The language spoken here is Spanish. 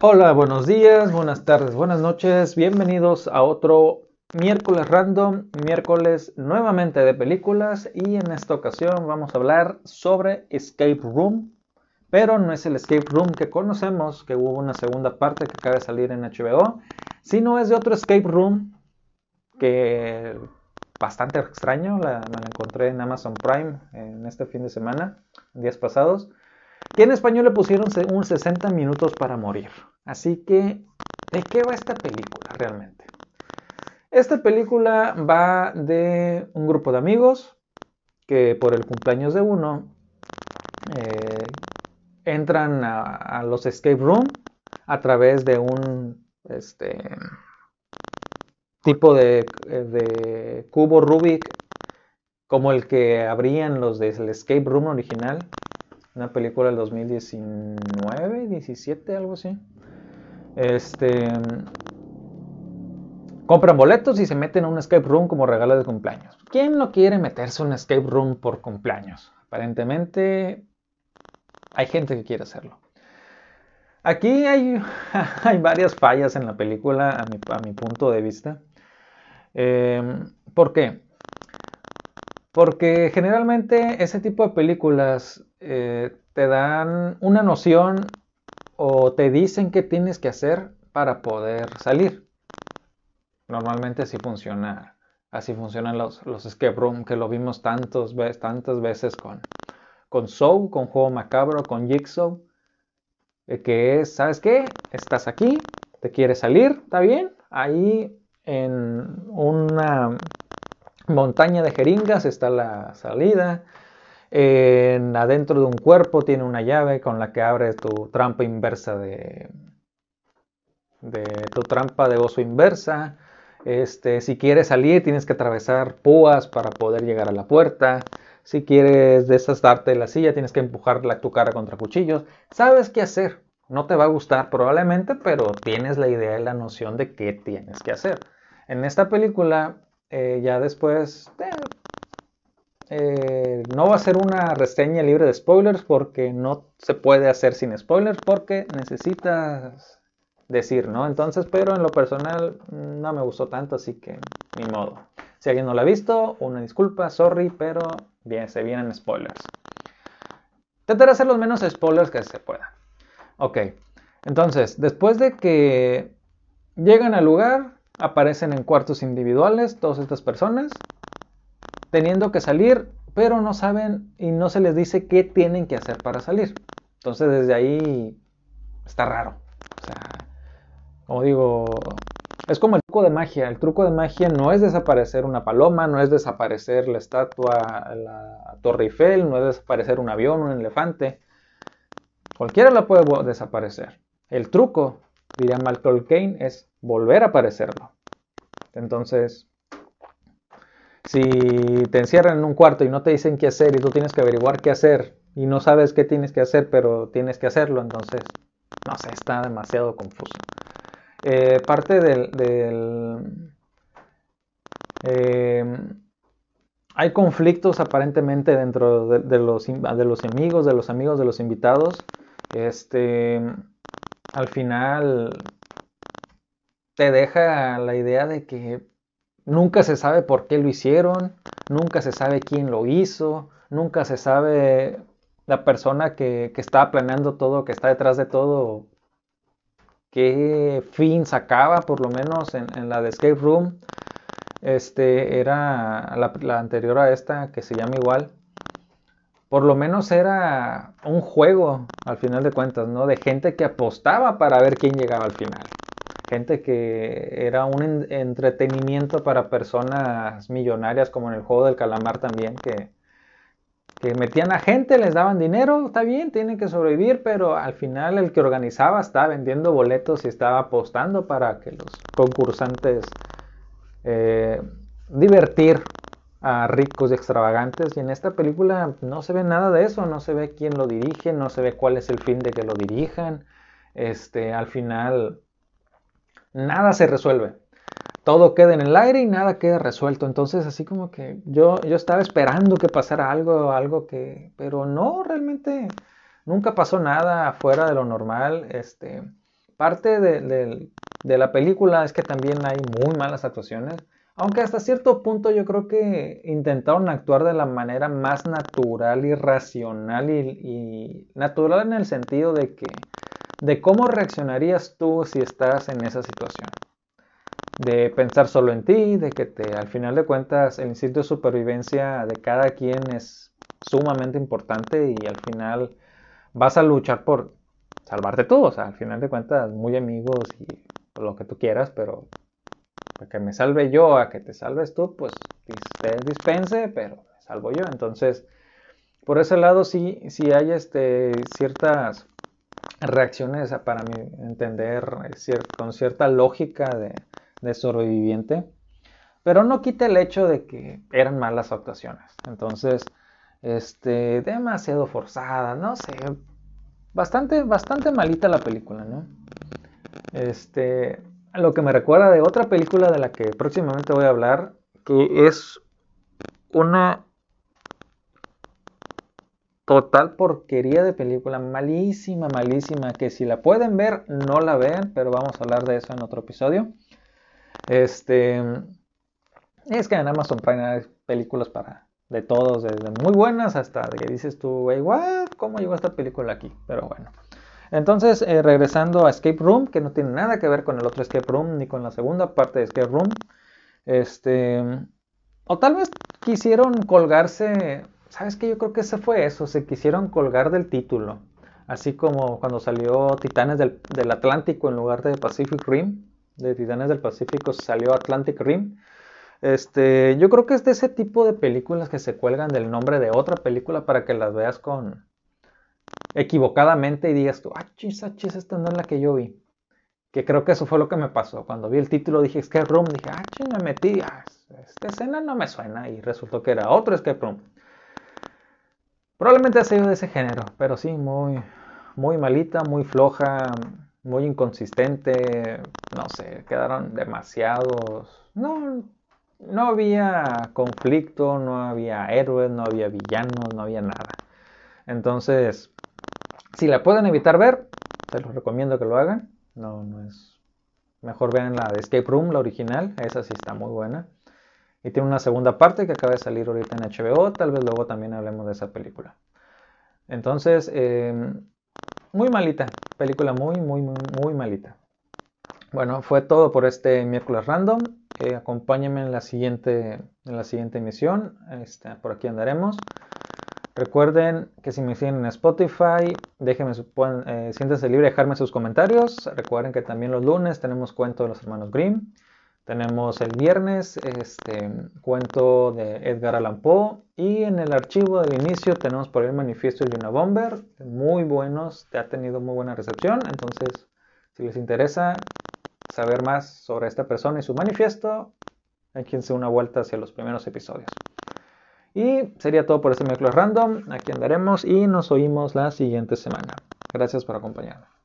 Hola, buenos días, buenas tardes, buenas noches, bienvenidos a otro miércoles random, miércoles nuevamente de películas. Y en esta ocasión vamos a hablar sobre Escape Room, pero no es el Escape Room que conocemos, que hubo una segunda parte que acaba de salir en HBO, sino es de otro Escape Room que bastante extraño, la, me la encontré en Amazon Prime en este fin de semana, días pasados, que en español le pusieron un 60 minutos para morir. Así que, ¿de qué va esta película realmente? Esta película va de un grupo de amigos que por el cumpleaños de uno eh, entran a, los escape room a través de un este, tipo de, de, cubo Rubik como el que abrían los del escape room original, una película del 2019, 17, algo así. Este compran boletos y se meten a un escape room como regalo de cumpleaños. ¿Quién no quiere meterse a un escape room por cumpleaños? Aparentemente hay gente que quiere hacerlo. Aquí hay, hay varias fallas en la película a mi, punto de vista. Em, ¿Por qué? Porque generalmente ese tipo de películas eh, te dan una noción o te dicen qué tienes que hacer para poder salir. Normalmente así funciona, así funcionan los, los escape room, que lo vimos tantos, tantas veces con, con Soul, con Juego Macabro, con Jigsaw, que es, ¿sabes qué? Estás aquí, te quieres salir, ¿está bien? Ahí en una montaña de jeringas está la salida. En, adentro de un cuerpo tiene una llave con la que abres tu trampa inversa de, tu trampa de oso inversa. Este, si quieres salir, tienes que atravesar púas para poder llegar a la puerta. Si quieres desastarte de la silla, tienes que empujar tu cara contra cuchillos. Sabes qué hacer. No te va a gustar probablemente, pero tienes la idea y la noción de qué tienes que hacer. En esta película, eh, ya después, eh, eh, no va a ser una reseña libre de spoilers porque no se puede hacer sin spoilers porque necesitas decir, ¿no? Entonces, pero en lo personal no me gustó tanto, así que ni modo. Si alguien no lo ha visto, una disculpa, sorry, pero bien, se vienen spoilers. De hacer los menos spoilers que se pueda. Ok, entonces, después de que llegan al lugar, aparecen en cuartos individuales todas estas personas, teniendo que salir, pero no saben y no se les dice qué tienen que hacer para salir. Entonces, desde ahí está raro. O sea, como digo, es como el truco de magia. El truco de magia no es desaparecer una paloma, no es desaparecer la estatua, la Torre Eiffel, no es desaparecer un avión, un elefante. Cualquiera la puede desaparecer. El truco, diría Malcolm Kane, es volver a aparecerlo. Entonces, si te encierran en un cuarto y no te dicen qué hacer y tú tienes que averiguar qué hacer y no sabes qué tienes que hacer, pero tienes que hacerlo, entonces, no sé, está demasiado confuso. Eh, parte del... Em, hay conflictos aparentemente dentro de, los, de los amigos, de los amigos de los invitados. Este, al final te deja la idea de que nunca se sabe por qué lo hicieron, nunca se sabe quién lo hizo, nunca se sabe la persona que, que está planeando todo, que está detrás de todo, qué fin sacaba, por lo menos en, la de Escape Room. Este era la, anterior a esta, que se llama igual. Por lo menos era un juego, al final de cuentas, ¿no? De gente que apostaba para ver quién llegaba al final. Gente que era un entretenimiento para personas millonarias, como en el juego del calamar también, que, metían a gente, les daban dinero, está bien, tienen que sobrevivir, pero al final el que organizaba estaba vendiendo boletos y estaba apostando para que los concursantes eh, divertir a ricos y extravagantes. Y en esta película no se ve nada de eso, no se ve quién lo dirige, no se ve cuál es el fin de que lo dirijan. Este, al final nada se resuelve todo queda en el aire y nada queda resuelto. Entonces, así como que yo, yo estaba esperando que pasara algo, algo que, pero no, realmente nunca pasó nada fuera de lo normal. Este, parte de, la película es que también hay muy malas actuaciones. Aunque hasta cierto punto yo creo que intentaron actuar de la manera más natural y racional y, natural en el sentido de que de cómo reaccionarías tú si estás en esa situación. De pensar solo en ti, de que te, al final de cuentas el instinto de supervivencia de cada quien es sumamente importante y al final vas a luchar por salvarte tú, o sea, al final de cuentas muy amigos y lo que tú quieras, pero para que me salve yo, a que te salves tú, pues te dispense, pero me salvo yo. Entonces, por ese lado sí, sí hay este, ciertas reacciones para mi entender con cierta lógica de, de sobreviviente, pero no quita el hecho de que eran malas actuaciones. Entonces, este, demasiado forzada, no sé, bastante, bastante malita la película, ¿no? Este, lo que me recuerda de otra película de la que próximamente voy a hablar, que es una total porquería de película, malísima, malísima, que si la pueden ver, no la vean, pero vamos a hablar de eso en otro episodio. Este, es que en Amazon Prime hay películas para de todos, desde muy buenas hasta de que dices tú, güey, ¿cómo llegó esta película aquí? Pero bueno. Entonces, eh, regresando a Escape Room, que no tiene nada que ver con el otro Escape Room ni con la segunda parte de Escape Room. Este. O tal vez quisieron colgarse. ¿Sabes qué? Yo creo que ese fue eso. Se quisieron colgar del título. Así como cuando salió Titanes del, Atlántico en lugar de Pacific Rim. De Titanes del Pacífico salió Atlantic Rim. Este, yo creo que es de ese tipo de películas que se cuelgan del nombre de otra película para que las veas con, equivocadamente y digas tú, ah, chis, ah, chis, esta no es la que yo vi. Que creo que eso fue lo que me pasó. Cuando vi el título dije Escape Room, dije, ah, chis, me metí, ah, esta escena no me suena y resultó que era otro Escape Room. Probablemente ha sido de ese género, pero sí, muy, muy malita, muy floja, muy inconsistente, no sé, quedaron demasiados, no, no había conflicto, no había héroes, no había villanos, no había nada. Entonces, si la pueden evitar ver, se los recomiendo que lo hagan. No, no es. Mejor vean la de Escape Room, la original. Esa sí está muy buena. Y tiene una segunda parte que acaba de salir ahorita en HBO. Tal vez luego también hablemos de esa película. Entonces, em, muy malita. Película muy, muy, muy, malita. Bueno, fue todo por este miércoles random. Eh, acompáñenme en la siguiente, en la siguiente emisión. Este, por aquí andaremos. Recuerden que si me siguen en Spotify, déjenme, eh, siéntense libre de dejarme sus comentarios. Recuerden que también los lunes tenemos cuento de los hermanos Grimm. Tenemos el viernes este cuento de Edgar Allan Poe. Y en el archivo del inicio tenemos por ahí el manifiesto de Yuna Bomber. Muy buenos, te ha tenido muy buena recepción. Entonces, si les interesa saber más sobre esta persona y su manifiesto, échense una vuelta hacia los primeros episodios. Y sería todo por este miércoles random. Aquí andaremos y nos oímos la siguiente semana. Gracias por acompañarme.